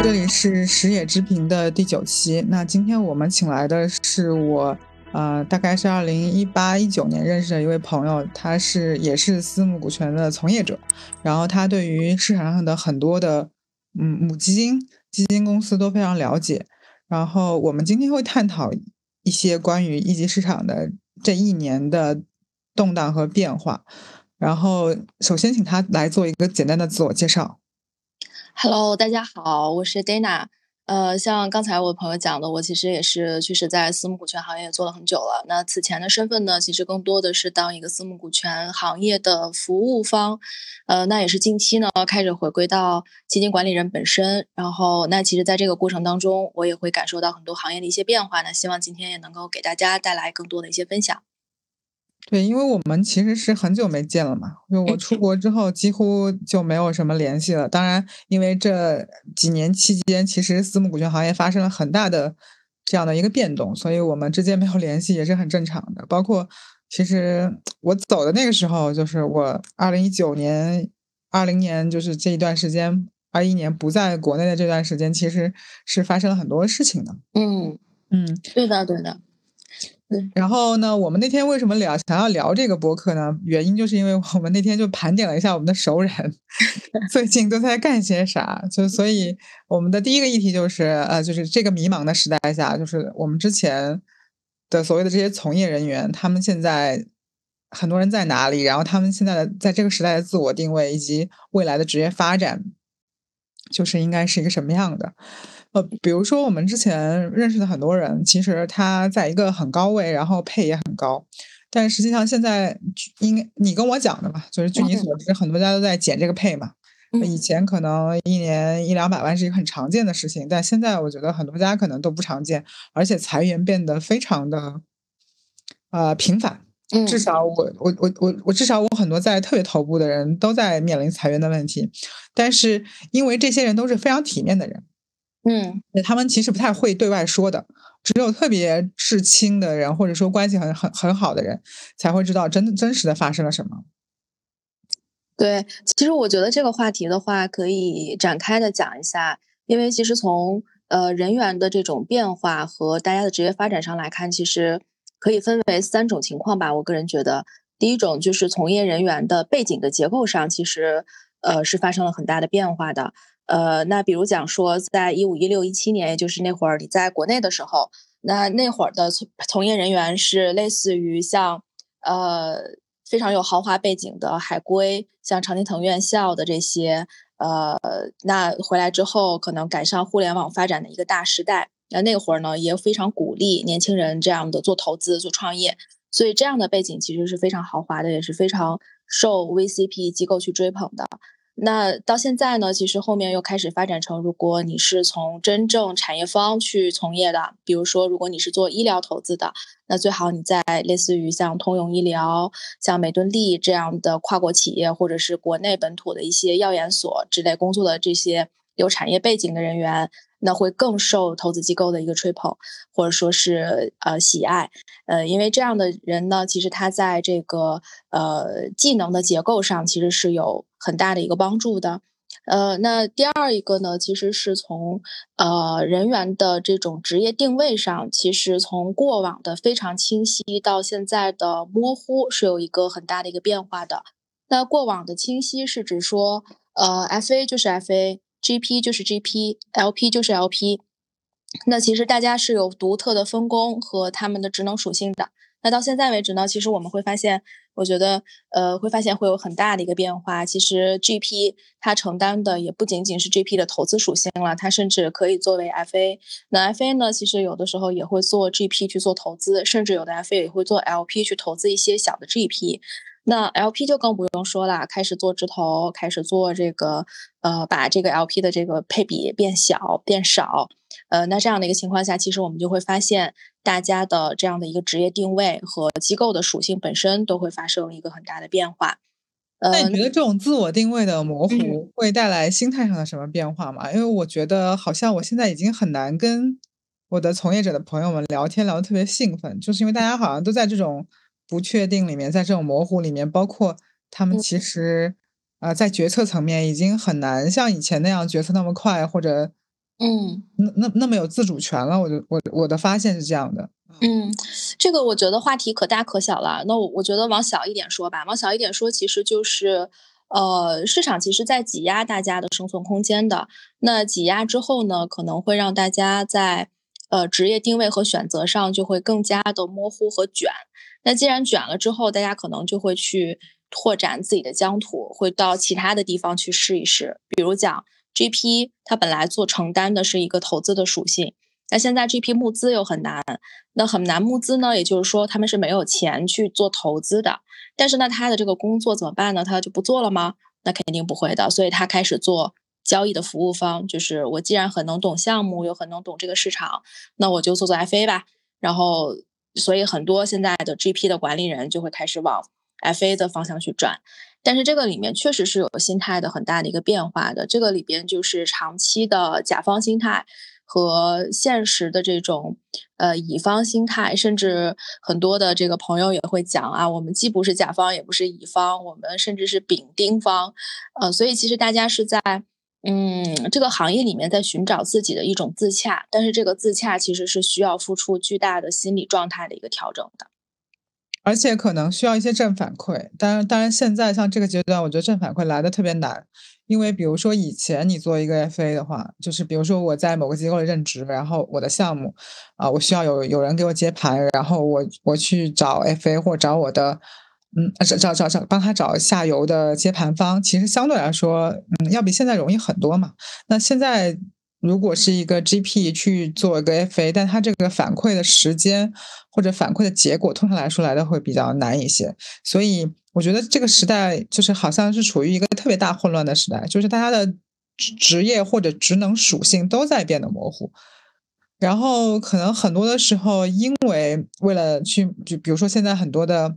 这里是石野之平的第九期。那今天我们请来的是我，呃，大概是二零一八一九年认识的一位朋友，他是也是私募股权的从业者，然后他对于市场上的很多的嗯母基金、基金公司都非常了解。然后我们今天会探讨一些关于一级市场的这一年的动荡和变化。然后首先请他来做一个简单的自我介绍。Hello，大家好，我是 Dana。呃，像刚才我朋友讲的，我其实也是确实在私募股权行业也做了很久了。那此前的身份呢，其实更多的是当一个私募股权行业的服务方。呃，那也是近期呢开始回归到基金管理人本身。然后，那其实在这个过程当中，我也会感受到很多行业的一些变化。那希望今天也能够给大家带来更多的一些分享。对，因为我们其实是很久没见了嘛，就我出国之后几乎就没有什么联系了。当然，因为这几年期间，其实私募股权行业发生了很大的这样的一个变动，所以我们之间没有联系也是很正常的。包括其实我走的那个时候，就是我二零一九年、二零年，就是这一段时间，二一年不在国内的这段时间，其实是发生了很多事情的。嗯嗯，对的，对的。然后呢，我们那天为什么聊想要聊这个播客呢？原因就是因为我们那天就盘点了一下我们的熟人 最近都在干些啥，就所以我们的第一个议题就是呃，就是这个迷茫的时代下，就是我们之前的所谓的这些从业人员，他们现在很多人在哪里，然后他们现在的在这个时代的自我定位以及未来的职业发展，就是应该是一个什么样的。呃，比如说我们之前认识的很多人，其实他在一个很高位，然后配也很高，但实际上现在应该你跟我讲的嘛，就是据你所知，很多家都在减这个配嘛。以前可能一年一两百万是一个很常见的事情，但现在我觉得很多家可能都不常见，而且裁员变得非常的呃频繁。至少我我我我我至少我很多在特别头部的人都在面临裁员的问题，但是因为这些人都是非常体面的人。嗯，他们其实不太会对外说的，只有特别至亲的人，或者说关系很很很好的人，才会知道真真实的发生了什么。对，其实我觉得这个话题的话，可以展开的讲一下，因为其实从呃人员的这种变化和大家的职业发展上来看，其实可以分为三种情况吧。我个人觉得，第一种就是从业人员的背景的结构上，其实呃是发生了很大的变化的。呃，那比如讲说，在一五、一六、一七年，也就是那会儿你在国内的时候，那那会儿的从从业人员是类似于像呃非常有豪华背景的海归，像常青藤院校的这些，呃，那回来之后可能赶上互联网发展的一个大时代，那那会儿呢也非常鼓励年轻人这样的做投资、做创业，所以这样的背景其实是非常豪华的，也是非常受 VCP 机构去追捧的。那到现在呢，其实后面又开始发展成，如果你是从真正产业方去从业的，比如说如果你是做医疗投资的，那最好你在类似于像通用医疗、像美敦力这样的跨国企业，或者是国内本土的一些药研所之类工作的这些有产业背景的人员，那会更受投资机构的一个吹捧，或者说是呃喜爱，呃，因为这样的人呢，其实他在这个呃技能的结构上其实是有很大的一个帮助的。呃，那第二一个呢，其实是从呃人员的这种职业定位上，其实从过往的非常清晰到现在的模糊，是有一个很大的一个变化的。那过往的清晰是指说，呃，FA 就是 FA GP 就是 GP，LP 就是 LP。那其实大家是有独特的分工和他们的职能属性的。那到现在为止呢，其实我们会发现，我觉得，呃，会发现会有很大的一个变化。其实 GP 它承担的也不仅仅是 GP 的投资属性了，它甚至可以作为 FA。那 FA 呢，其实有的时候也会做 GP 去做投资，甚至有的 FA 也会做 LP 去投资一些小的 GP。那 LP 就更不用说了，开始做直投，开始做这个，呃，把这个 LP 的这个配比变小、变少。呃，那这样的一个情况下，其实我们就会发现，大家的这样的一个职业定位和机构的属性本身都会发生一个很大的变化。呃，那你觉得这种自我定位的模嗯糊会带来心态上的什么变化吗？因为我觉得好像我现在已经很难跟我的从业者的朋友们聊天聊得特别兴奋，就是因为大家好像都在这种不确定里面，在这种模糊里面，包括他们嗯其实呃在决策层面已经很难像以前那样决策那么快，或者嗯，那那那么有自主权了。我就我我的发现是这样的。嗯，这个我觉得话题可大可小了。那我我觉得往小一点说吧，往小一点说，其实就是，呃，市场其实在挤压大家的生存空间的。那挤压之后呢，可能会让大家在呃职业定位和选择上就会更加的模糊和卷。那既然卷了之后，大家可能就会去拓展自己的疆土，会到其他的地方去试一试。比如讲 GP，它本来做承担的是一个投资的属性。那现在 GP 募资又很难，那很难募资呢，也就是说他们是没有钱去做投资的。但是呢，他的这个工作怎么办呢？他就不做了吗？那肯定不会的。所以他开始做交易的服务方，就是我既然很能懂项目，又很能懂这个市场，那我就做做 FA 吧。然后，所以很多现在的 GP 的管理人就会开始往 FA 的方向去转。但是这个里面确实是有心态的很大的一个变化的。这个里边就是长期的甲方心态。和现实的这种，呃，乙方心态，甚至很多的这个朋友也会讲啊，我们既不是甲方，也不是乙方，我们甚至是丙丁方，呃，所以其实大家是在，嗯，这个行业里面在寻找自己的一种自洽，但是这个自洽其实是需要付出巨大的心理状态的一个调整的，而且可能需要一些正反馈，当然，当然现在像这个阶段，我觉得正反馈来的特别难。因为比如说以前你做一个 FA 的话，就是比如说我在某个机构里任职，然后我的项目啊，我需要有有人给我接盘，然后我我去找 FA 或找我的嗯找找找找帮他找下游的接盘方，其实相对来说嗯要比现在容易很多嘛。那现在。如果是一个 GP 去做一个 FA，但它这个反馈的时间或者反馈的结果，通常来说来的会比较难一些。所以我觉得这个时代就是好像是处于一个特别大混乱的时代，就是大家的职职业或者职能属性都在变得模糊。然后可能很多的时候，因为为了去，就比如说现在很多的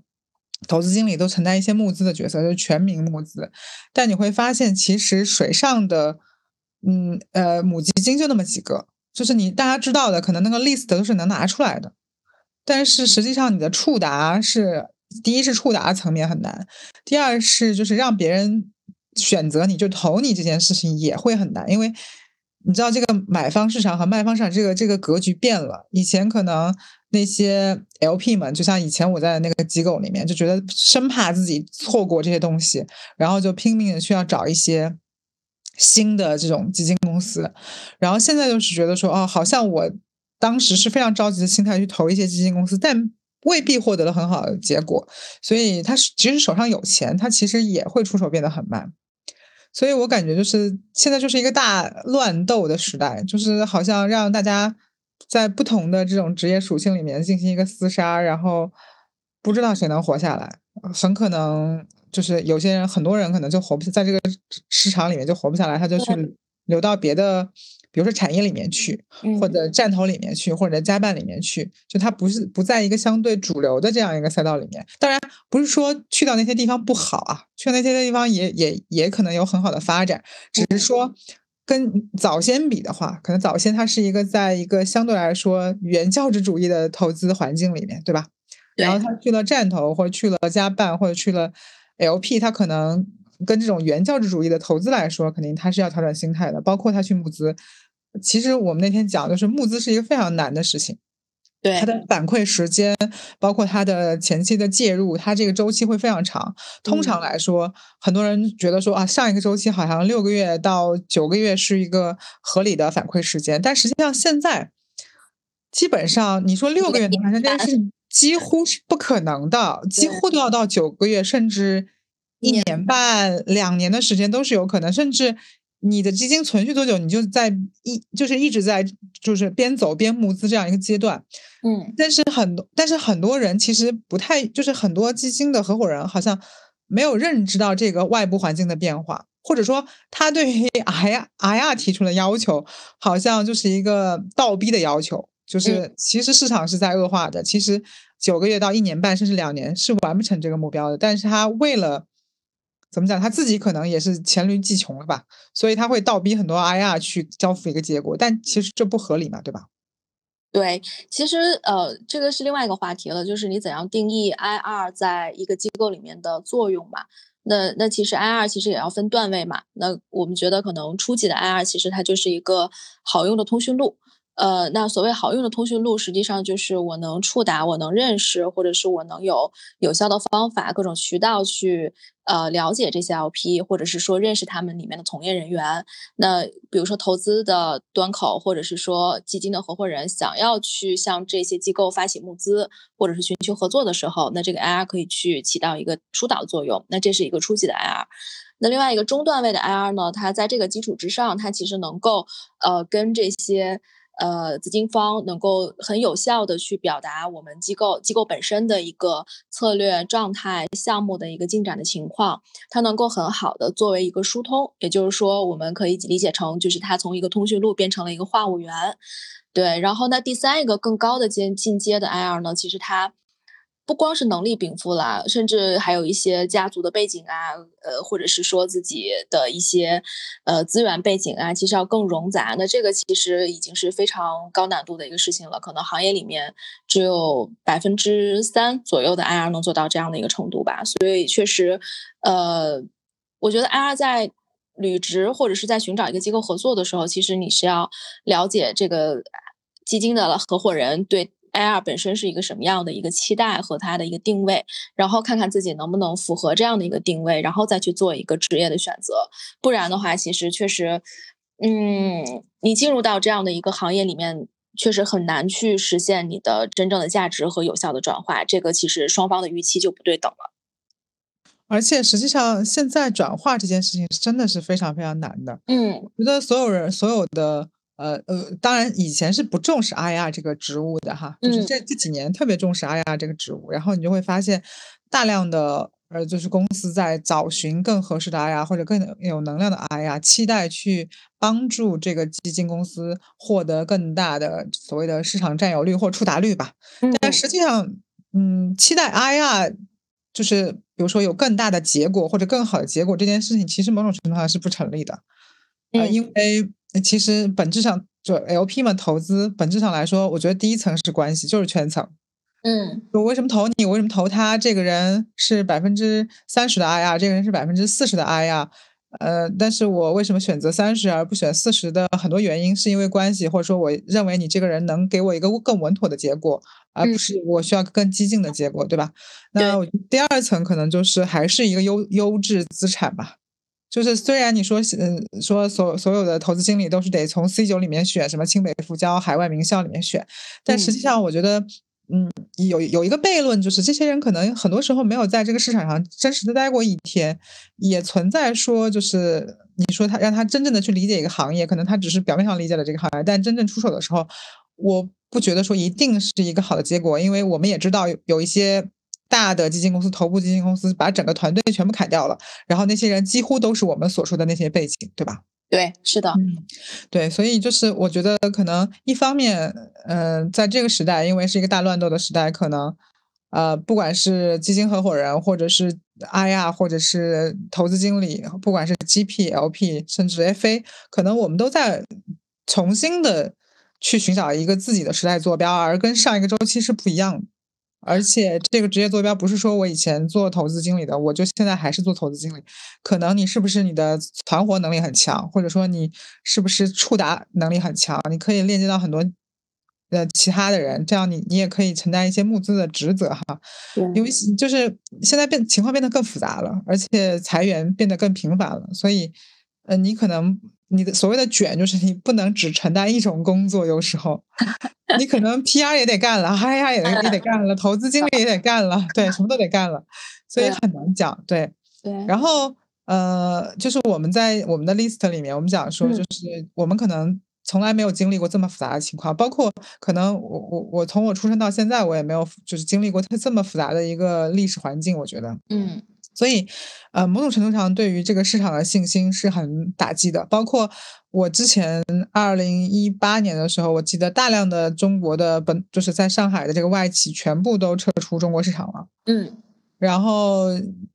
投资经理都承担一些募资的角色，就是全民募资，但你会发现其实水上的。嗯呃，母基金就那么几个，就是你大家知道的，可能那个 list 都是能拿出来的，但是实际上你的触达是，第一是触达层面很难，第二是就是让别人选择你就投你这件事情也会很难，因为你知道这个买方市场和卖方市场这个这个格局变了，以前可能那些 LP 们，就像以前我在那个机构里面就觉得生怕自己错过这些东西，然后就拼命的需要找一些。新的这种基金公司，然后现在就是觉得说，哦，好像我当时是非常着急的心态去投一些基金公司，但未必获得了很好的结果。所以他即使手上有钱，他其实也会出手变得很慢。所以我感觉就是现在就是一个大乱斗的时代，就是好像让大家在不同的这种职业属性里面进行一个厮杀，然后不知道谁能活下来，很可能。就是有些人，很多人可能就活不在这个市场里面就活不下来，他就去流到别的，比如说产业里面去，或者战头里面去，或者加办里面去，就他不是不在一个相对主流的这样一个赛道里面。当然不是说去到那些地方不好啊，去那些地方也也也可能有很好的发展，只是说跟早先比的话，可能早先它是一个在一个相对来说原教旨主义的投资环境里面，对吧？然后他去了战投，或者去了加办，或者去了。LP 他可能跟这种原教旨主义的投资来说，肯定他是要调整心态的。包括他去募资，其实我们那天讲，就是募资是一个非常难的事情。对它的反馈时间，包括它的前期的介入，它这个周期会非常长。通常来说，很多人觉得说啊，上一个周期好像六个月到九个月是一个合理的反馈时间，但实际上现在基本上你说六个月能完成这件事情。几乎是不可能的，几乎都要到九个月，甚至一年半、两年的时间都是有可能。甚至你的基金存续多久，你就在一就是一直在就是边走边募资这样一个阶段。嗯，但是很多但是很多人其实不太，就是很多基金的合伙人好像没有认知到这个外部环境的变化，或者说他对于 I I R 提出的要求，好像就是一个倒逼的要求。就是其实市场是在恶化的，其实九个月到一年半甚至两年是完不成这个目标的。但是他为了怎么讲，他自己可能也是黔驴技穷了吧，所以他会倒逼很多 IR 去交付一个结果，但其实这不合理嘛，对吧？对，其实呃，这个是另外一个话题了，就是你怎样定义 IR 在一个机构里面的作用嘛？那那其实 IR 其实也要分段位嘛。那我们觉得可能初级的 IR 其实它就是一个好用的通讯录。呃，那所谓好用的通讯录，实际上就是我能触达，我能认识，或者是我能有有效的方法，各种渠道去呃了解这些 LP，或者是说认识他们里面的从业人员。那比如说投资的端口，或者是说基金的合伙人想要去向这些机构发起募资，或者是寻求合作的时候，那这个 IR 可以去起到一个疏导作用。那这是一个初级的 IR。那另外一个中段位的 IR 呢，它在这个基础之上，它其实能够呃跟这些。呃，资金方能够很有效的去表达我们机构机构本身的一个策略状态、项目的一个进展的情况，它能够很好的作为一个疏通，也就是说，我们可以理解成就是它从一个通讯录变成了一个话务员，对。然后那第三一个更高的阶进阶的 IR 呢，其实它。不光是能力禀赋啦，甚至还有一些家族的背景啊，呃，或者是说自己的一些呃资源背景啊，其实要更冗杂。那这个其实已经是非常高难度的一个事情了，可能行业里面只有百分之三左右的 IR 能做到这样的一个程度吧。所以确实，呃，我觉得 IR 在履职或者是在寻找一个机构合作的时候，其实你是要了解这个基金的合伙人对。IR 本身是一个什么样的一个期待和它的一个定位，然后看看自己能不能符合这样的一个定位，然后再去做一个职业的选择。不然的话，其实确实，嗯，你进入到这样的一个行业里面，确实很难去实现你的真正的价值和有效的转化。这个其实双方的预期就不对等了。而且实际上，现在转化这件事情真的是非常非常难的。嗯，觉得所有人所有的。呃呃，当然以前是不重视 IR 这个职务的哈，就是这这几年特别重视 IR 这个职务，然后你就会发现大量的呃，就是公司在找寻更合适的 IR 或者更有能量的 IR，期待去帮助这个基金公司获得更大的所谓的市场占有率或触达率吧。但实际上，嗯，期待 IR 就是比如说有更大的结果或者更好的结果这件事情，其实某种程度上是不成立的，呃，因为。其实本质上，就 LP 嘛投资，本质上来说，我觉得第一层是关系，就是圈层。嗯，我为什么投你？我为什么投他？这个人是百分之三十的 IR，这个人是百分之四十的 IR。呃，但是我为什么选择三十而不选四十的很多原因，是因为关系，或者说我认为你这个人能给我一个更稳妥的结果，而不是我需要更激进的结果，对吧？那第二层可能就是还是一个优优质资产吧。就是虽然你说，嗯，说所所有的投资经理都是得从 C 九里面选，什么清北复交、海外名校里面选，但实际上我觉得，嗯，有有一个悖论，就是这些人可能很多时候没有在这个市场上真实的待过一天，也存在说，就是你说他让他真正的去理解一个行业，可能他只是表面上理解了这个行业，但真正出手的时候，我不觉得说一定是一个好的结果，因为我们也知道有一些。大的基金公司、头部基金公司把整个团队全部砍掉了，然后那些人几乎都是我们所说的那些背景，对吧？对，是的，嗯，对，所以就是我觉得可能一方面，嗯，在这个时代，因为是一个大乱斗的时代，可能呃，不管是基金合伙人，或者是 IR，或者是投资经理，不管是 GP、LP，甚至 FA，可能我们都在重新的去寻找一个自己的时代坐标，而跟上一个周期是不一样的。而且这个职业坐标不是说我以前做投资经理的，我就现在还是做投资经理。可能你是不是你的团活能力很强，或者说你是不是触达能力很强，你可以链接到很多呃其他的人，这样你你也可以承担一些募资的职责哈。因为就是现在变情况变得更复杂了，而且裁员变得更频繁了，所以呃你可能。你的所谓的卷，就是你不能只承担一种工作，有时候你可能 PR 也得干了，嗨呀也也得干了，投资经理也得干了，对，什么都得干了，所以很难讲，对。对。然后呃，就是我们在我们的 list 里面，我们讲说，就是我们可能从来没有经历过这么复杂的情况，包括可能我我我从我出生到现在，我也没有就是经历过它这么复杂的一个历史环境，我觉得，嗯。所以，呃，某种程度上，对于这个市场的信心是很打击的。包括我之前二零一八年的时候，我记得大量的中国的本就是在上海的这个外企全部都撤出中国市场了。嗯，然后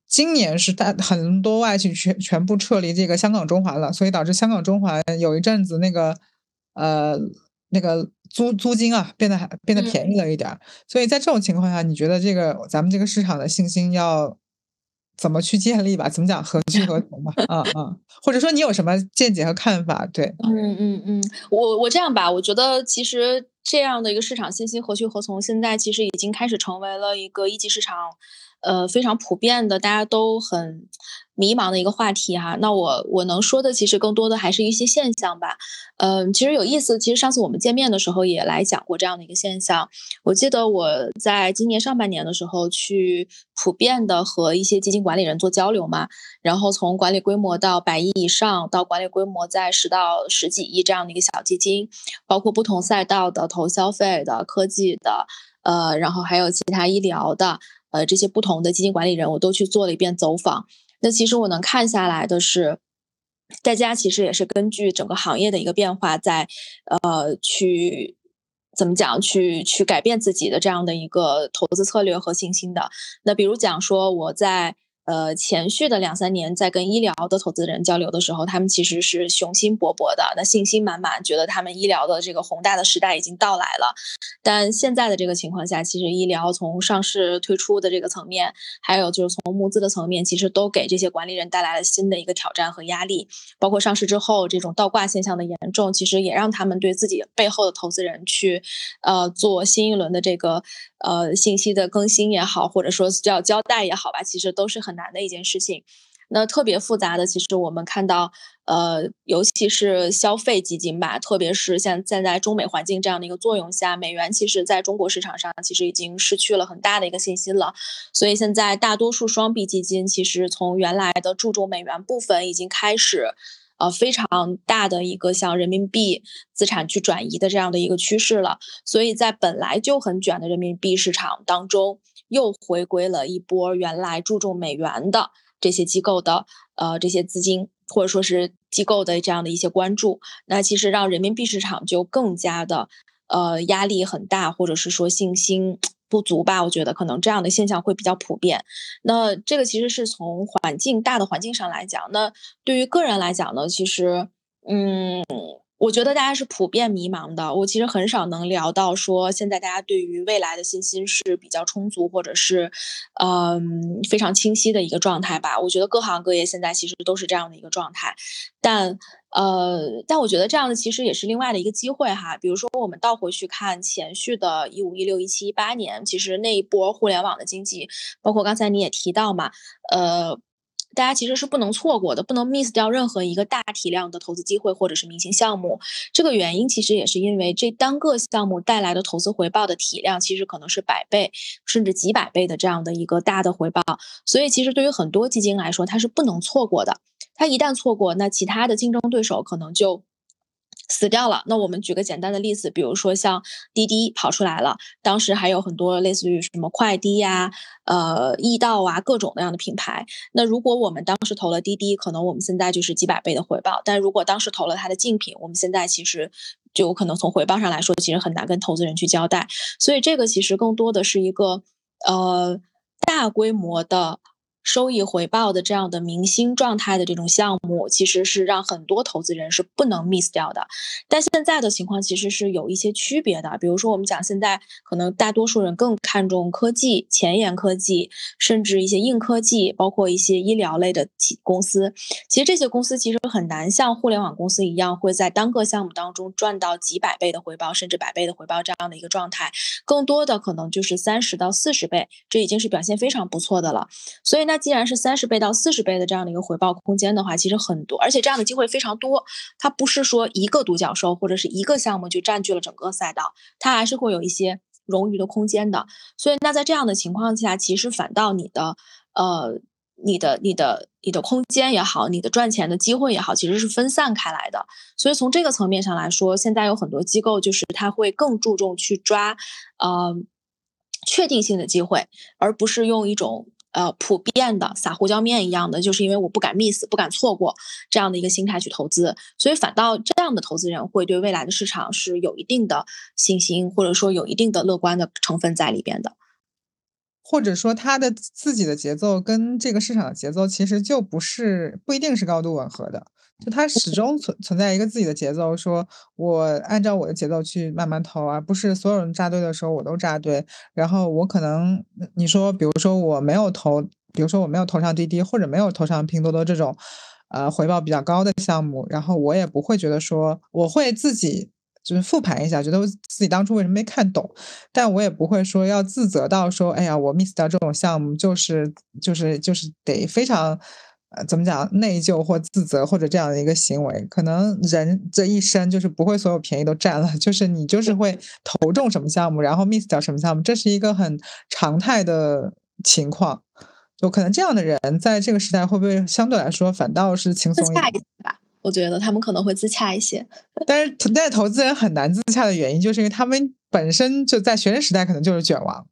今年是大很多外企全全部撤离这个香港中环了，所以导致香港中环有一阵子那个呃那个租租金啊变得还变得便宜了一点儿。所以在这种情况下，你觉得这个咱们这个市场的信心要？怎么去建立吧？怎么讲何去何从吧？啊啊，或者说你有什么见解和看法？对，嗯嗯嗯，我我这样吧，我觉得其实这样的一个市场信息何去何从，现在其实已经开始成为了一个一级市场。呃，非常普遍的，大家都很迷茫的一个话题哈。那我我能说的，其实更多的还是一些现象吧。嗯，其实有意思，其实上次我们见面的时候也来讲过这样的一个现象。我记得我在今年上半年的时候去普遍的和一些基金管理人做交流嘛，然后从管理规模到百亿以上，到管理规模在十到十几亿这样的一个小基金，包括不同赛道的投消费的、科技的，呃，然后还有其他医疗的。呃，这些不同的基金管理人，我都去做了一遍走访。那其实我能看下来的是，大家其实也是根据整个行业的一个变化，在呃去怎么讲，去去改变自己的这样的一个投资策略和信心的。那比如讲说，我在。呃，前续的两三年，在跟医疗的投资人交流的时候，他们其实是雄心勃勃的，那信心满满，觉得他们医疗的这个宏大的时代已经到来了。但现在的这个情况下，其实医疗从上市推出的这个层面，还有就是从募资的层面，其实都给这些管理人带来了新的一个挑战和压力。包括上市之后这种倒挂现象的严重，其实也让他们对自己背后的投资人去，呃，做新一轮的这个。呃，信息的更新也好，或者说叫交代也好吧，其实都是很难的一件事情。那特别复杂的，其实我们看到，呃，尤其是消费基金吧，特别是像现在中美环境这样的一个作用下，美元其实在中国市场上其实已经失去了很大的一个信心了。所以现在大多数双币基金其实从原来的注重美元部分，已经开始。呃，非常大的一个向人民币资产去转移的这样的一个趋势了，所以在本来就很卷的人民币市场当中，又回归了一波原来注重美元的这些机构的呃这些资金或者说是机构的这样的一些关注，那其实让人民币市场就更加的呃压力很大，或者是说信心。不足吧？我觉得可能这样的现象会比较普遍。那这个其实是从环境大的环境上来讲。那对于个人来讲呢，其实，嗯。我觉得大家是普遍迷茫的。我其实很少能聊到说，现在大家对于未来的信心是比较充足，或者是，嗯，非常清晰的一个状态吧。我觉得各行各业现在其实都是这样的一个状态。但，呃，但我觉得这样的其实也是另外的一个机会哈。比如说，我们倒回去看前续的一五、一六、一七、一八年，其实那一波互联网的经济，包括刚才你也提到嘛，呃。大家其实是不能错过的，不能 miss 掉任何一个大体量的投资机会或者是明星项目。这个原因其实也是因为这单个项目带来的投资回报的体量其实可能是百倍甚至几百倍的这样的一个大的回报。所以其实对于很多基金来说，它是不能错过的。它一旦错过，那其他的竞争对手可能就。死掉了。那我们举个简单的例子，比如说像滴滴跑出来了，当时还有很多类似于什么快滴呀、呃易到啊各种那样的品牌。那如果我们当时投了滴滴，可能我们现在就是几百倍的回报。但如果当时投了它的竞品，我们现在其实就可能从回报上来说，其实很难跟投资人去交代。所以这个其实更多的是一个呃大规模的。收益回报的这样的明星状态的这种项目，其实是让很多投资人是不能 miss 掉的。但现在的情况其实是有一些区别的，比如说我们讲现在可能大多数人更看重科技、前沿科技，甚至一些硬科技，包括一些医疗类的企公司。其实这些公司其实很难像互联网公司一样，会在单个项目当中赚到几百倍的回报，甚至百倍的回报这样的一个状态。更多的可能就是三十到四十倍，这已经是表现非常不错的了。所以那。既然是三十倍到四十倍的这样的一个回报空间的话，其实很多，而且这样的机会非常多。它不是说一个独角兽或者是一个项目就占据了整个赛道，它还是会有一些冗余的空间的。所以，那在这样的情况下，其实反倒你的呃，你的、你的、你的空间也好，你的赚钱的机会也好，其实是分散开来的。所以从这个层面上来说，现在有很多机构就是它会更注重去抓呃确定性的机会，而不是用一种。呃，普遍的撒胡椒面一样的，就是因为我不敢 miss，不敢错过这样的一个心态去投资，所以反倒这样的投资人会对未来的市场是有一定的信心，或者说有一定的乐观的成分在里边的。或者说他的自己的节奏跟这个市场的节奏其实就不是不一定是高度吻合的。就他始终存存在一个自己的节奏，说我按照我的节奏去慢慢投而，不是所有人扎堆的时候我都扎堆。然后我可能你说，比如说我没有投比如说我没有投上滴滴，或者没有投上拼多多这种，呃，回报比较高的项目，然后我也不会觉得说，我会自己就是复盘一下，觉得自己当初为什么没看懂，但我也不会说要自责到说，哎呀，我 miss 掉这种项目，就是就是就是得非常。呃，怎么讲？内疚或自责或者这样的一个行为，可能人这一生就是不会所有便宜都占了，就是你就是会投中什么项目，然后 miss 掉什么项目，这是一个很常态的情况。就可能这样的人在这个时代会不会相对来说反倒是轻松一点吧？我觉得他们可能会自洽一些。但是，但是投资人很难自洽的原因，就是因为他们本身就在学生时代可能就是卷王。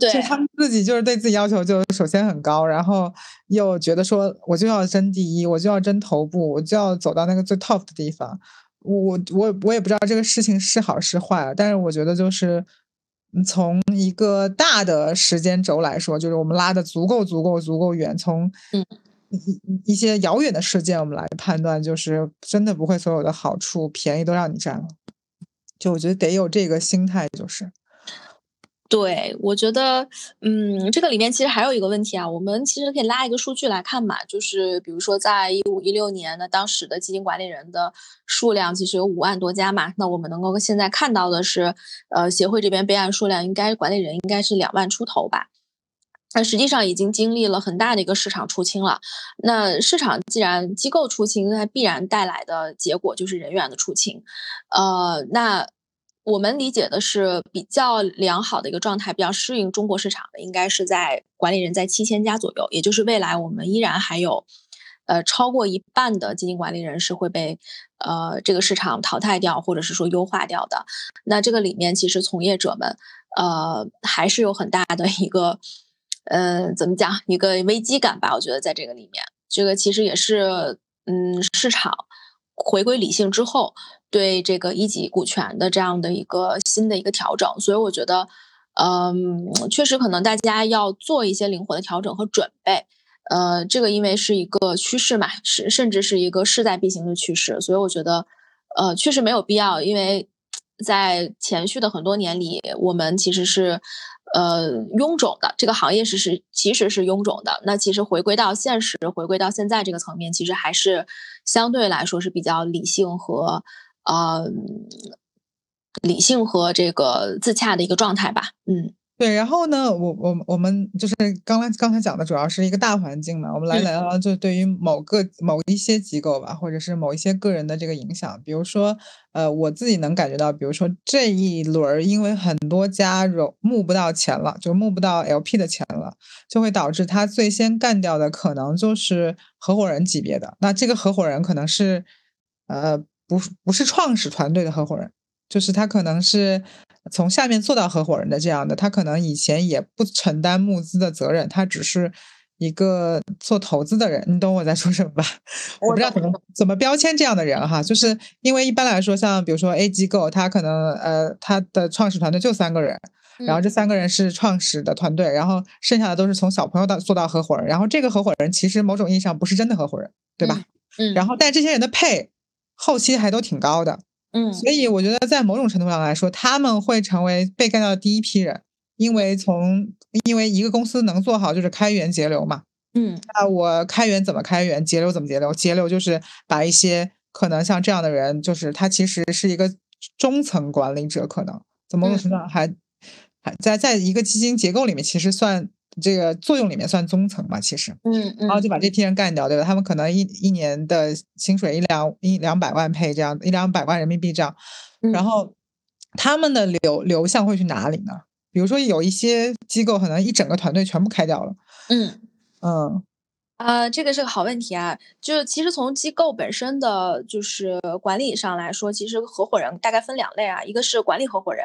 对，他们自己就是对自己要求就首先很高，然后又觉得说我就要争第一，我就要争头部，我就要走到那个最 top 的地方。我我我也不知道这个事情是好是坏，但是我觉得就是从一个大的时间轴来说，就是我们拉的足够足够足够远，从一一些遥远的事件我们来判断，就是真的不会所有的好处便宜都让你占了。就我觉得得有这个心态，就是。对，我觉得，嗯，这个里面其实还有一个问题啊，我们其实可以拉一个数据来看嘛，就是比如说在一五一六年，那当时的基金管理人的数量其实有五万多家嘛，那我们能够现在看到的是，呃，协会这边备案数量应该管理人应该是两万出头吧，那实际上已经经历了很大的一个市场出清了，那市场既然机构出清，那必然带来的结果就是人员的出清，呃，那。我们理解的是比较良好的一个状态，比较适应中国市场的，应该是在管理人在七千家左右，也就是未来我们依然还有，呃，超过一半的基金管理人是会被呃这个市场淘汰掉，或者是说优化掉的。那这个里面其实从业者们呃还是有很大的一个，呃，怎么讲一个危机感吧？我觉得在这个里面，这个其实也是嗯市场回归理性之后。对这个一级股权的这样的一个新的一个调整，所以我觉得，嗯，确实可能大家要做一些灵活的调整和准备。呃，这个因为是一个趋势嘛，是甚至是一个势在必行的趋势，所以我觉得，呃，确实没有必要。因为在前续的很多年里，我们其实是呃臃肿的，这个行业是是其实是臃肿的。那其实回归到现实，回归到现在这个层面，其实还是相对来说是比较理性和。呃，理性和这个自洽的一个状态吧。嗯，对。然后呢，我我我们就是刚才刚才讲的主要是一个大环境嘛。我们来聊聊，就对于某个某一些机构吧，或者是某一些个人的这个影响。比如说，呃，我自己能感觉到，比如说这一轮因为很多家融募不到钱了，就募不到 LP 的钱了，就会导致他最先干掉的可能就是合伙人级别的。那这个合伙人可能是，呃。不不是创始团队的合伙人，就是他可能是从下面做到合伙人的这样的，他可能以前也不承担募资的责任，他只是一个做投资的人，你懂我在说什么吧？我不知道怎么怎么标签这样的人哈，就是因为一般来说，像比如说 A 机构，他可能呃他的创始团队就三个人，然后这三个人是创始的团队，然后剩下的都是从小朋友到做到合伙人，然后这个合伙人其实某种意义上不是真的合伙人，对吧？嗯，然后但这些人的配。后期还都挺高的，嗯，所以我觉得在某种程度上来说，他们会成为被干掉的第一批人，因为从因为一个公司能做好就是开源节流嘛，嗯，那我开源怎么开源，节流怎么节流？节流就是把一些可能像这样的人，就是他其实是一个中层管理者，可能在某种程度上还还在在一个基金结构里面，其实算。这个作用里面算中层嘛，其实，嗯嗯，然后就把这批人干掉，对吧？他们可能一一年的薪水一两一两百万配这样，一两百万人民币这样，然后他们的流流向会去哪里呢？比如说有一些机构可能一整个团队全部开掉了，嗯嗯，啊，这个是个好问题啊。就其实从机构本身的就是管理上来说，其实合伙人大概分两类啊，一个是管理合伙人。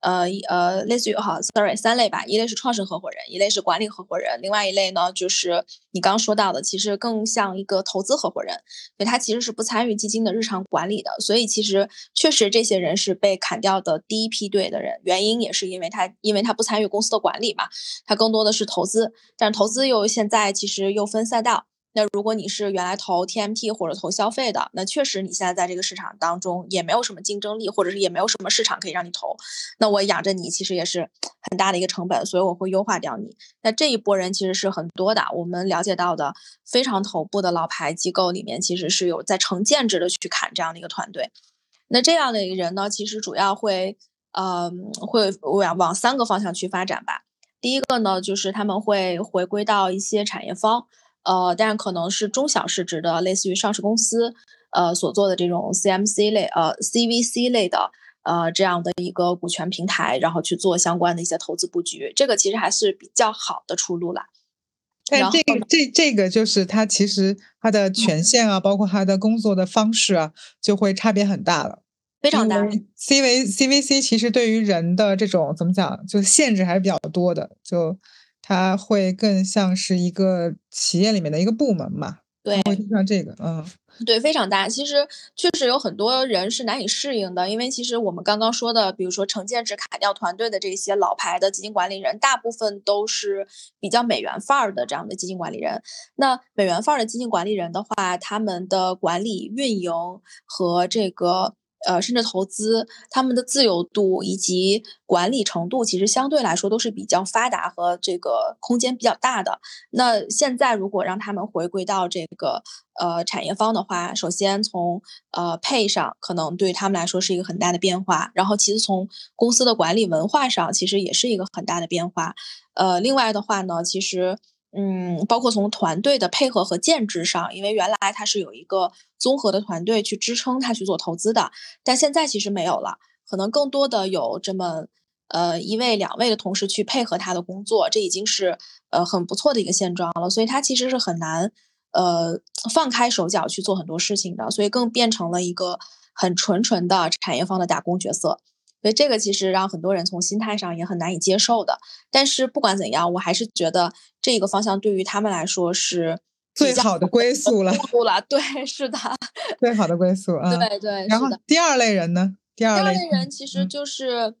呃呃，类似于哈，sorry，三类吧，一类是创始合伙人，一类是管理合伙人，另外一类呢，就是你刚刚说到的，其实更像一个投资合伙人，因为他其实是不参与基金的日常管理的，所以其实确实这些人是被砍掉的第一批队的人，原因也是因为他因为他不参与公司的管理嘛，他更多的是投资，但投资又现在其实又分赛道。那如果你是原来投 TMT 或者投消费的，那确实你现在在这个市场当中也没有什么竞争力，或者是也没有什么市场可以让你投。那我养着你其实也是很大的一个成本，所以我会优化掉你。那这一波人其实是很多的，我们了解到的非常头部的老牌机构里面，其实是有在成建制的去砍这样的一个团队。那这样的一个人呢，其实主要会呃会往往三个方向去发展吧。第一个呢，就是他们会回归到一些产业方。呃，但可能是中小市值的，类似于上市公司，呃所做的这种 CMC 类，呃 CVC 类的，呃这样的一个股权平台，然后去做相关的一些投资布局，这个其实还是比较好的出路啦。但这个这这个就是它其实它的权限啊，包括它的工作的方式啊，就会差别很大了，非常大。C V CVC 其实对于人的这种怎么讲，就限制还是比较多的，就。它会更像是一个企业里面的一个部门嘛？对，会像这个，嗯，对，非常大。其实确实有很多人是难以适应的，因为其实我们刚刚说的，比如说成建制卡掉团队的这些老牌的基金管理人，大部分都是比较美元范儿的这样的基金管理人。那美元范儿的基金管理人的话，他们的管理、运营和这个。呃，甚至投资，他们的自由度以及管理程度，其实相对来说都是比较发达和这个空间比较大的。那现在如果让他们回归到这个呃产业方的话，首先从呃配上，可能对他们来说是一个很大的变化。然后其实从公司的管理文化上，其实也是一个很大的变化。呃，另外的话呢，其实。嗯，包括从团队的配合和建制上，因为原来他是有一个综合的团队去支撑他去做投资的，但现在其实没有了，可能更多的有这么呃一位两位的同事去配合他的工作，这已经是呃很不错的一个现状了，所以他其实是很难呃放开手脚去做很多事情的，所以更变成了一个很纯纯的产业方的打工角色。所以这个其实让很多人从心态上也很难以接受的。但是不管怎样，我还是觉得这个方向对于他们来说是最好的归宿了。了，对，是的，最好的归宿啊。对对。然后第二类人呢？第二类人其实就是，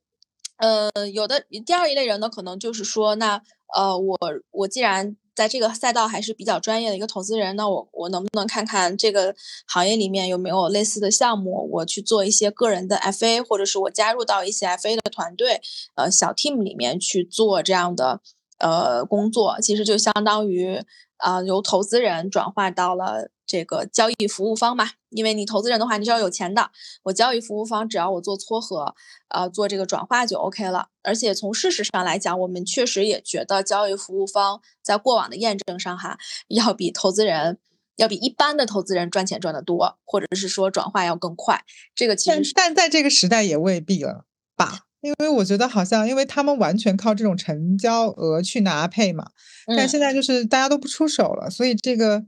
呃，有的第二一类人呢，可能就是说，那呃，我我既然。在这个赛道还是比较专业的一个投资人，那我我能不能看看这个行业里面有没有类似的项目，我去做一些个人的 FA，或者是我加入到一些 FA 的团队，呃，小 team 里面去做这样的呃工作，其实就相当于啊由投资人转化到了。这个交易服务方嘛，因为你投资人的话，你是要有钱的。我交易服务方，只要我做撮合，呃，做这个转化就 OK 了。而且从事实上来讲，我们确实也觉得交易服务方在过往的验证上哈，要比投资人，要比一般的投资人赚钱赚得多，或者是说转化要更快。这个其实，但在这个时代也未必了吧？因为我觉得好像，因为他们完全靠这种成交额去拿配嘛，但现在就是大家都不出手了，所以这个。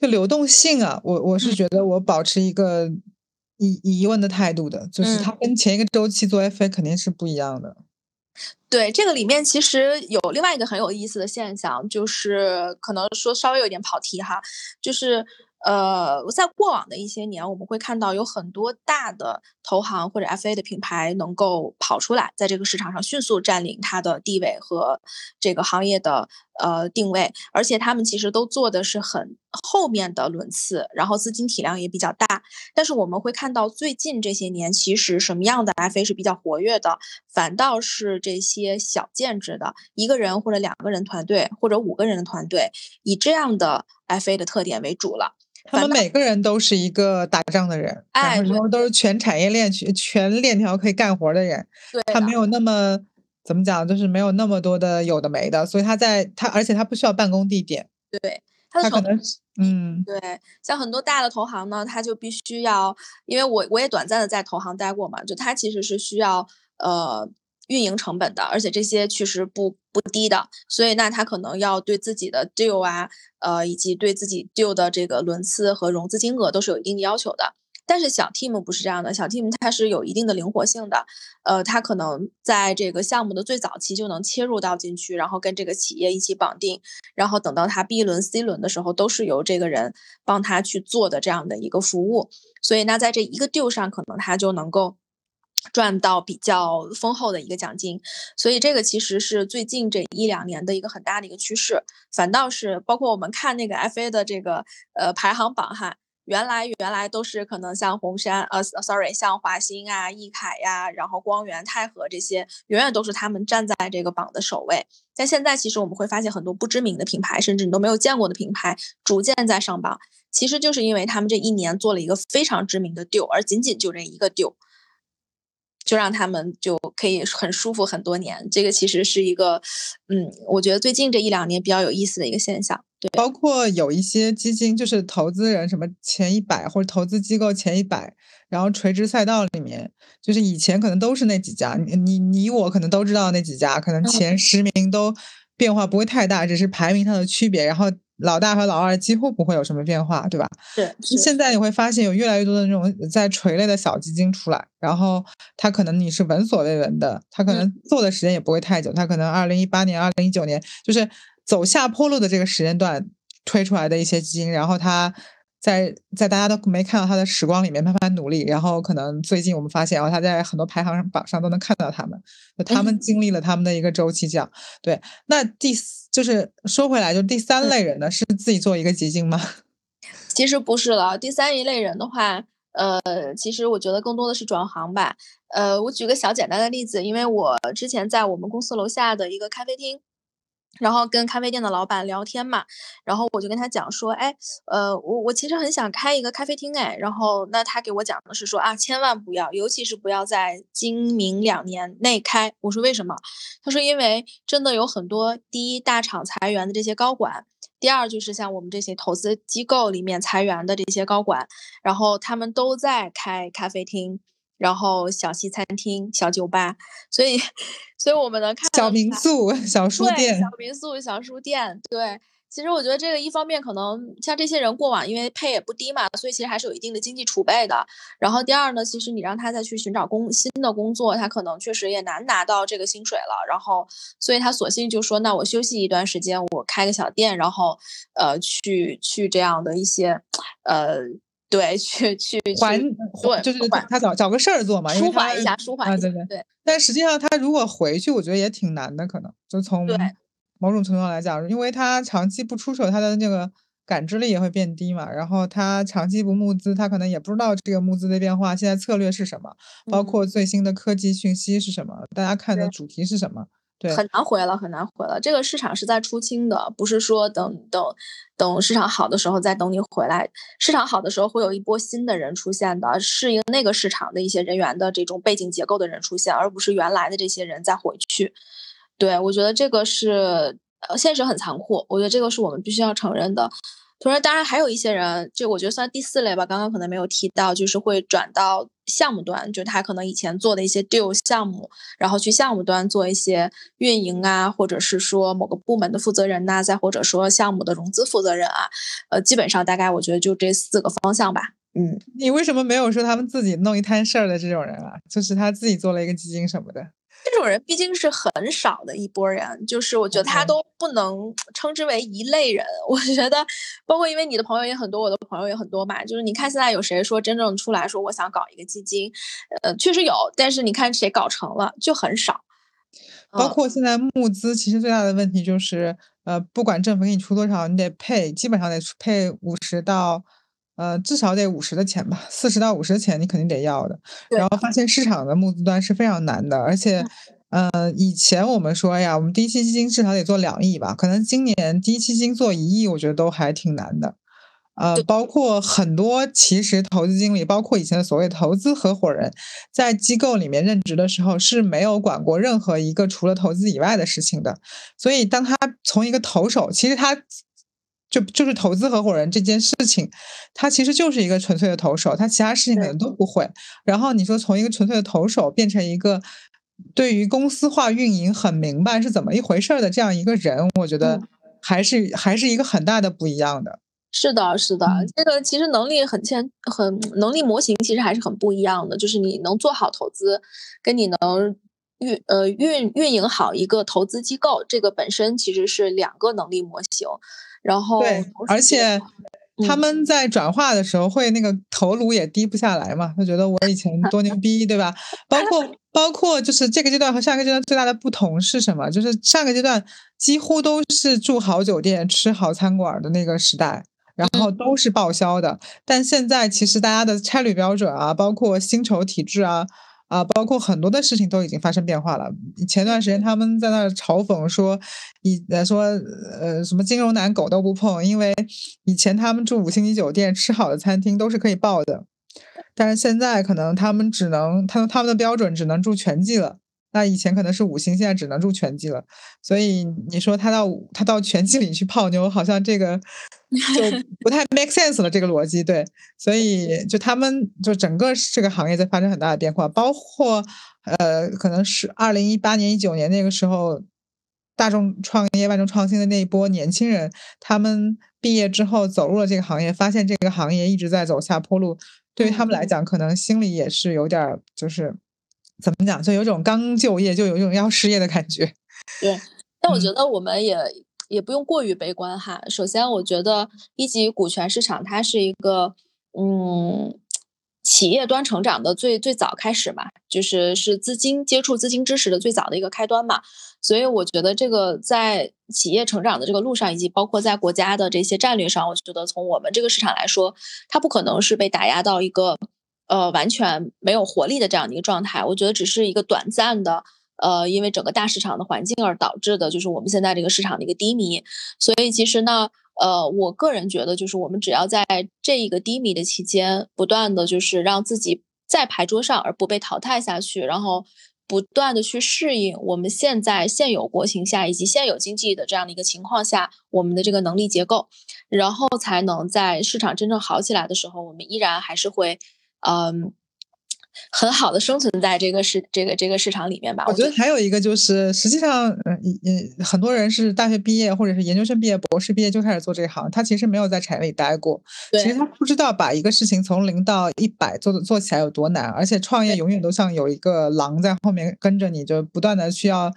就流动性啊，我我是觉得我保持一个疑疑问的态度的，就是它跟前一个周期做 FA 肯定是不一样的。对，这个里面其实有另外一个很有意思的现象，就是可能说稍微有点跑题哈，就是。呃，在过往的一些年，我们会看到有很多大的投行或者 FA 的品牌能够跑出来，在这个市场上迅速占领它的地位和这个行业的呃定位，而且他们其实都做的是很后面的轮次，然后资金体量也比较大。但是我们会看到最近这些年，其实什么样的 FA 是比较活跃的，反倒是这些小建制的一个人或者两个人团队或者五个人的团队，以这样的 FA 的特点为主了。他们每个人都是一个打仗的人，然后都是全产业链、全全链条可以干活的人。对，他没有那么怎么讲，就是没有那么多的有的没的，所以他在他，而且他不需要办公地点。对，他的可能嗯，对，像很多大的投行呢，他就必须要，因为我我也短暂的在投行待过嘛，就他其实是需要呃。运营成本的，而且这些确实不不低的，所以那他可能要对自己的 deal 啊，呃，以及对自己 deal 的这个轮次和融资金额都是有一定的要求的。但是小 team 不是这样的，小 team 它是有一定的灵活性的，呃，它可能在这个项目的最早期就能切入到进去，然后跟这个企业一起绑定，然后等到他 B 轮、C 轮的时候，都是由这个人帮他去做的这样的一个服务。所以那在这一个 deal 上，可能他就能够。赚到比较丰厚的一个奖金，所以这个其实是最近这一两年的一个很大的一个趋势。反倒是包括我们看那个 FA 的这个呃排行榜哈，原来原来都是可能像红杉呃，sorry，像华兴啊、易凯呀，然后光源、泰禾这些，永远都是他们站在这个榜的首位。但现在其实我们会发现很多不知名的品牌，甚至你都没有见过的品牌，逐渐在上榜。其实就是因为他们这一年做了一个非常知名的 deal，而仅仅就这一个 deal。就让他们就可以很舒服很多年，这个其实是一个，嗯，我觉得最近这一两年比较有意思的一个现象。对，包括有一些基金，就是投资人什么前一百或者投资机构前一百，然后垂直赛道里面，就是以前可能都是那几家，你你你我可能都知道那几家，可能前十名都变化不会太大，只是排名上的区别，然后。老大和老二几乎不会有什么变化，对吧？是。现在你会发现有越来越多的那种在垂类的小基金出来，然后它可能你是闻所未闻的，它可能做的时间也不会太久，它可能二零一八年、二零一九年就是走下坡路的这个时间段推出来的一些基金，然后它。在在大家都没看到他的时光里面慢慢努力，然后可能最近我们发现哦，他在很多排行榜上都能看到他们，他们经历了他们的一个周期，这样对。那第就是说回来，就第三类人呢，是自己做一个基金吗？其实不是了，第三一类人的话，呃，其实我觉得更多的是转行吧。呃，我举个小简单的例子，因为我之前在我们公司楼下的一个咖啡厅。然后跟咖啡店的老板聊天嘛，然后我就跟他讲说，哎，呃，我我其实很想开一个咖啡厅，哎，然后那他给我讲的是说啊，千万不要，尤其是不要在今明两年内开。我说为什么？他说因为真的有很多第一大厂裁员的这些高管，第二就是像我们这些投资机构里面裁员的这些高管，然后他们都在开咖啡厅。然后小西餐厅、小酒吧，所以，所以我们能看小民宿、小书店、小民宿、小书店。对，其实我觉得这个一方面可能像这些人过往因为配也不低嘛，所以其实还是有一定的经济储备的。然后第二呢，其实你让他再去寻找工新的工作，他可能确实也难拿到这个薪水了。然后，所以他索性就说：“那我休息一段时间，我开个小店，然后呃，去去这样的一些呃。”对，去去还对，就是他找找个事儿做嘛，舒缓一下，舒缓啊，对对对。但实际上，他如果回去，我觉得也挺难的，可能就从某种程度上来讲，因为他长期不出手，他的那个感知力也会变低嘛。然后他长期不募资，他可能也不知道这个募资的变化，现在策略是什么，包括最新的科技讯息是什么，大家看的主题是什么。很难回了，很难回了。这个市场是在出清的，不是说等等等市场好的时候再等你回来。市场好的时候会有一波新的人出现的，适应那个市场的一些人员的这种背景结构的人出现，而不是原来的这些人再回去。对我觉得这个是呃现实很残酷，我觉得这个是我们必须要承认的。同时，当然还有一些人，这我觉得算第四类吧。刚刚可能没有提到，就是会转到项目端，就他可能以前做的一些 deal 项目，然后去项目端做一些运营啊，或者是说某个部门的负责人呐，再或者说项目的融资负责人啊。呃，基本上大概我觉得就这四个方向吧。嗯，你为什么没有说他们自己弄一摊事儿的这种人啊？就是他自己做了一个基金什么的。这种人毕竟是很少的一波人，就是我觉得他都不能称之为一类人。我觉得，包括因为你的朋友也很多，我的朋友也很多嘛。就是你看现在有谁说真正出来说我想搞一个基金，呃，确实有，但是你看谁搞成了就很少。包括现在募资，其实最大的问题就是，呃，不管政府给你出多少，你得配，基本上得配五十到。呃，至少得五十的钱吧，四十到五十的钱你肯定得要的。然后发现市场的募资端是非常难的，而且，呃，以前我们说呀，我们第一期基金至少得做两亿吧，可能今年第一期基金做一亿，我觉得都还挺难的。呃，包括很多其实投资经理，包括以前的所谓投资合伙人，在机构里面任职的时候是没有管过任何一个除了投资以外的事情的。所以当他从一个投手，其实他。就就是投资合伙人这件事情，他其实就是一个纯粹的投手，他其他事情可能都不会。然后你说从一个纯粹的投手变成一个对于公司化运营很明白是怎么一回事的这样一个人，我觉得还是还是一个很大的不一样的。是的，是的，这个其实能力很欠，很能力模型其实还是很不一样的。就是你能做好投资，跟你能运呃运运营好一个投资机构，这个本身其实是两个能力模型。然后，对，而且他们在转化的时候会那个头颅也低不下来嘛，他觉得我以前 多牛逼，对吧？包括包括就是这个阶段和上个阶段最大的不同是什么？就是上个阶段几乎都是住好酒店、吃好餐馆的那个时代，然后都是报销的。但现在其实大家的差旅标准啊，包括薪酬体制啊。啊，包括很多的事情都已经发生变化了。前段时间他们在那嘲讽说，以说呃什么金融男狗都不碰，因为以前他们住五星级酒店吃好的餐厅都是可以报的，但是现在可能他们只能他他们的标准只能住全季了。那以前可能是五星，现在只能住全季了。所以你说他到他到全季里去泡妞，好像这个 就不太 make sense 了。这个逻辑对，所以就他们就整个这个行业在发生很大的变化，包括呃，可能是二零一八年、一九年那个时候，大众创业、万众创新的那一波年轻人，他们毕业之后走入了这个行业，发现这个行业一直在走下坡路，对于他们来讲，可能心里也是有点就是。怎么讲？就有种刚就业就有一种要失业的感觉。对，但我觉得我们也也不用过于悲观哈。首先，我觉得一级股权市场它是一个嗯企业端成长的最最早开始嘛，就是是资金接触资金知识的最早的一个开端嘛。所以我觉得这个在企业成长的这个路上，以及包括在国家的这些战略上，我觉得从我们这个市场来说，它不可能是被打压到一个。呃，完全没有活力的这样的一个状态，我觉得只是一个短暂的，呃，因为整个大市场的环境而导致的，就是我们现在这个市场的一个低迷。所以其实呢，呃，我个人觉得，就是我们只要在这一个低迷的期间，不断的就是让自己在牌桌上而不被淘汰下去，然后不断的去适应我们现在现有国情下以及现有经济的这样的一个情况下，我们的这个能力结构，然后才能在市场真正好起来的时候，我们依然还是会。嗯，很好的生存在这个市这个这个市场里面吧。我觉得还有一个就是，实际上，嗯嗯，很多人是大学毕业或者是研究生毕业、博士毕业就开始做这一行，他其实没有在产业里待过，其实他不知道把一个事情从零到一百做的做起来有多难，而且创业永远都像有一个狼在后面跟着你，就不断的需要。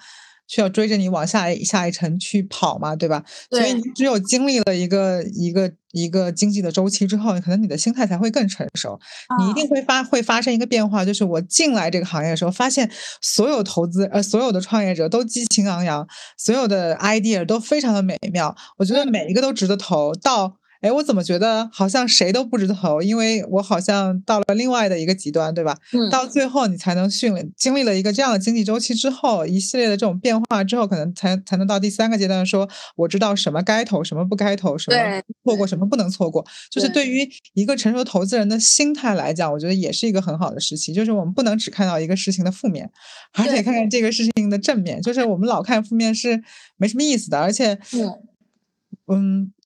需要追着你往下下一层去跑嘛，对吧？所以你只有经历了一个一个一个经济的周期之后，可能你的心态才会更成熟。你一定会发会发生一个变化，就是我进来这个行业的时候，发现所有投资呃所有的创业者都激情昂扬，所有的 idea 都非常的美妙，我觉得每一个都值得投。到哎，我怎么觉得好像谁都不值得投？因为我好像到了另外的一个极端，对吧？嗯。到最后，你才能训练，经历了一个这样的经济周期之后，一系列的这种变化之后，可能才才能到第三个阶段，说我知道什么该投，什么不该投，什么错过，什么不能错过。就是对于一个成熟投资人的心态来讲，我觉得也是一个很好的时期。就是我们不能只看到一个事情的负面，而且看看这个事情的正面。就是我们老看负面是没什么意思的，而且。嗯，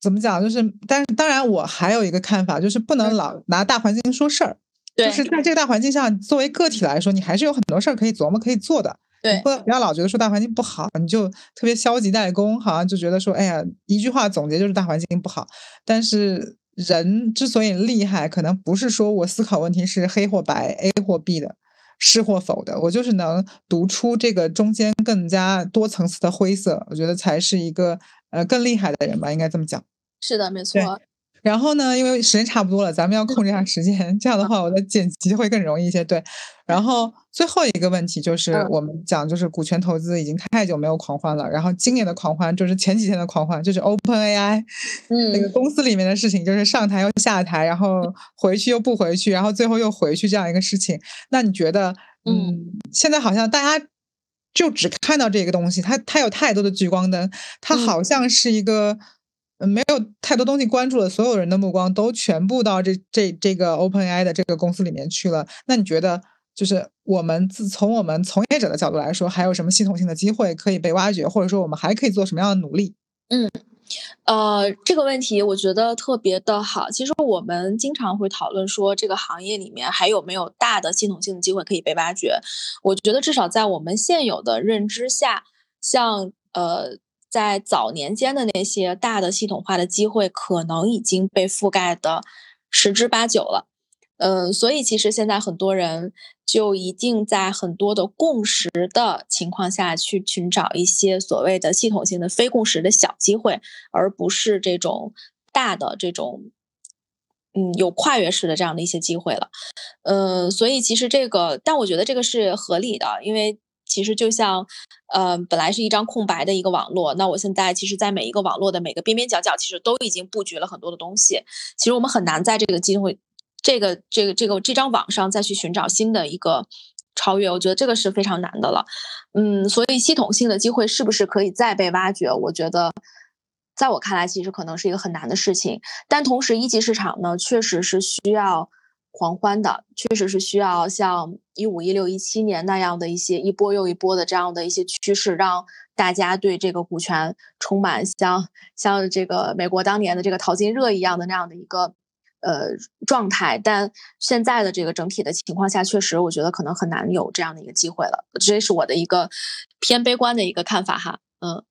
怎么讲？就是，但是当然，我还有一个看法，就是不能老拿大环境说事儿。对，就是在这个大环境下，作为个体来说，你还是有很多事儿可以琢磨、可以做的。对，不不要老觉得说大环境不好，你就特别消极怠工，好像就觉得说，哎呀，一句话总结就是大环境不好。但是人之所以厉害，可能不是说我思考问题是黑或白、A 或 B 的，是或否的，我就是能读出这个中间更加多层次的灰色。我觉得才是一个。呃，更厉害的人吧，应该这么讲。是的，没错。然后呢，因为时间差不多了，咱们要控制一下时间，这样的话我的剪辑会更容易一些。对。然后最后一个问题就是，我们讲就是股权投资已经太久没有狂欢了。然后今年的狂欢就是前几天的狂欢，就是 Open AI，嗯，那个公司里面的事情，就是上台又下台，然后回去又不回去，然后最后又回去这样一个事情。那你觉得，嗯，现在好像大家。就只看到这个东西，它它有太多的聚光灯，它好像是一个没有太多东西关注的，所有人的目光都全部到这这这个 OpenAI 的这个公司里面去了。那你觉得，就是我们自从我们从业者的角度来说，还有什么系统性的机会可以被挖掘，或者说我们还可以做什么样的努力？嗯。呃，这个问题我觉得特别的好。其实我们经常会讨论说，这个行业里面还有没有大的系统性的机会可以被挖掘？我觉得至少在我们现有的认知下，像呃，在早年间的那些大的系统化的机会，可能已经被覆盖的十之八九了。嗯，所以其实现在很多人。就一定在很多的共识的情况下去寻找一些所谓的系统性的非共识的小机会，而不是这种大的这种嗯有跨越式的这样的一些机会了。呃，所以其实这个，但我觉得这个是合理的，因为其实就像，呃，本来是一张空白的一个网络，那我现在其实，在每一个网络的每个边边角角，其实都已经布局了很多的东西。其实我们很难在这个机会、这个、这个、这个这张网上再去寻找新的一个超越，我觉得这个是非常难的了。嗯，所以系统性的机会是不是可以再被挖掘？我觉得，在我看来，其实可能是一个很难的事情。但同时，一级市场呢，确实是需要。狂欢的确实是需要像一五一六一七年那样的一些一波又一波的这样的一些趋势，让大家对这个股权充满像像这个美国当年的这个淘金热一样的那样的一个呃状态。但现在的这个整体的情况下，确实我觉得可能很难有这样的一个机会了。这是我的一个偏悲观的一个看法哈，嗯。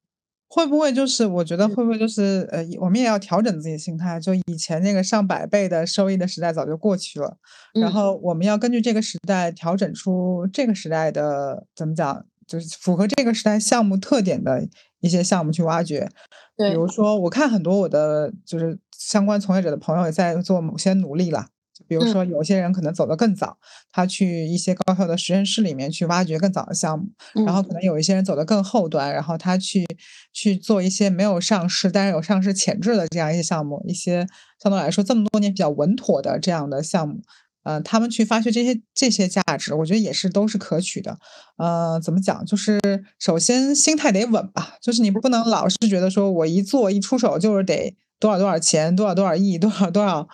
会不会就是我觉得会不会就是呃，我们也要调整自己心态，就以前那个上百倍的收益的时代早就过去了，然后我们要根据这个时代调整出这个时代的怎么讲，就是符合这个时代项目特点的一些项目去挖掘。比如说，我看很多我的就是相关从业者的朋友也在做某些努力了。比如说，有些人可能走得更早，他去一些高校的实验室里面去挖掘更早的项目，然后可能有一些人走得更后端，然后他去去做一些没有上市但是有上市潜质的这样一些项目，一些相对来说这么多年比较稳妥的这样的项目，呃，他们去发掘这些这些价值，我觉得也是都是可取的。呃，怎么讲？就是首先心态得稳吧，就是你不能老是觉得说我一做一出手就是得。多少多少钱，多少多少亿，多少多少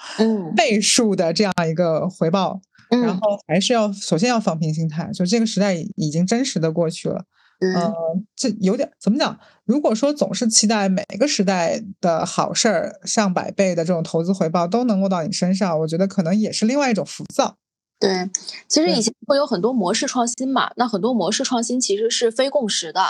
倍数的这样一个回报，然后还是要首先要放平心态，就这个时代已经真实的过去了。嗯，这有点怎么讲？如果说总是期待每个时代的好事儿，上百倍的这种投资回报都能落到你身上，我觉得可能也是另外一种浮躁。对，其实以前会有很多模式创新嘛，那很多模式创新其实是非共识的，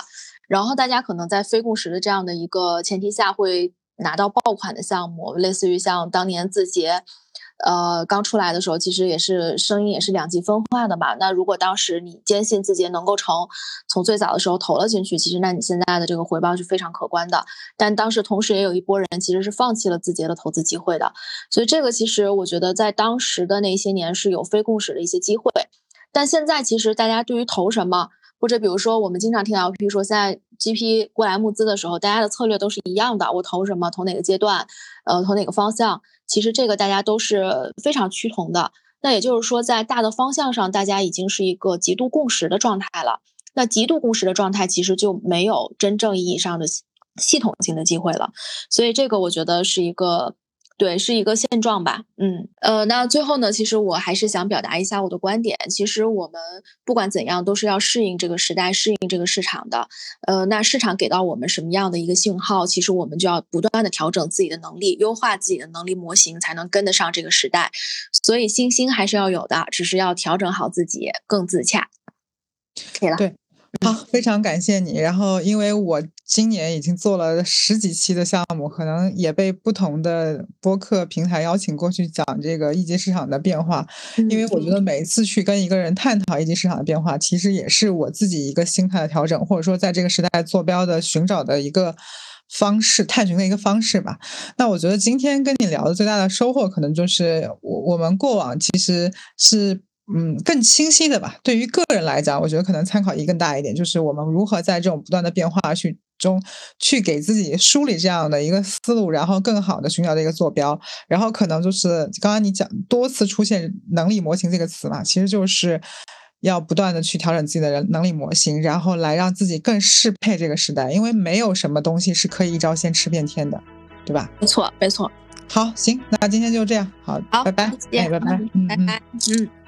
然后大家可能在非共识的这样的一个前提下会。拿到爆款的项目，类似于像当年字节，呃，刚出来的时候，其实也是声音也是两极分化的嘛。那如果当时你坚信字节能够成，从最早的时候投了进去，其实那你现在的这个回报是非常可观的。但当时同时也有一波人其实是放弃了字节的投资机会的。所以这个其实我觉得在当时的那些年是有非共识的一些机会。但现在其实大家对于投什么？或者比如说，我们经常听到，比如说现在 GP 过来募资的时候，大家的策略都是一样的，我投什么，投哪个阶段，呃，投哪个方向，其实这个大家都是非常趋同的。那也就是说，在大的方向上，大家已经是一个极度共识的状态了。那极度共识的状态，其实就没有真正意义上的系统性的机会了。所以这个我觉得是一个。对，是一个现状吧，嗯，呃，那最后呢，其实我还是想表达一下我的观点。其实我们不管怎样，都是要适应这个时代，适应这个市场的。呃，那市场给到我们什么样的一个信号，其实我们就要不断的调整自己的能力，优化自己的能力模型，才能跟得上这个时代。所以信心还是要有的，只是要调整好自己，更自洽。可以了。对。好，非常感谢你。然后，因为我今年已经做了十几期的项目，可能也被不同的播客平台邀请过去讲这个一级市场的变化。因为我觉得每一次去跟一个人探讨一级市场的变化，其实也是我自己一个心态的调整，或者说在这个时代坐标的寻找的一个方式，探寻的一个方式吧。那我觉得今天跟你聊的最大的收获，可能就是我我们过往其实是。嗯，更清晰的吧。对于个人来讲，我觉得可能参考意义更大一点，就是我们如何在这种不断的变化去中，去给自己梳理这样的一个思路，然后更好的寻找这个坐标。然后可能就是刚刚你讲多次出现“能力模型”这个词嘛，其实就是要不断的去调整自己的人能力模型，然后来让自己更适配这个时代。因为没有什么东西是可以一招鲜吃遍天的，对吧？没错，没错。好，行，那今天就这样。好，好，拜拜，哎，拜拜，拜拜，嗯。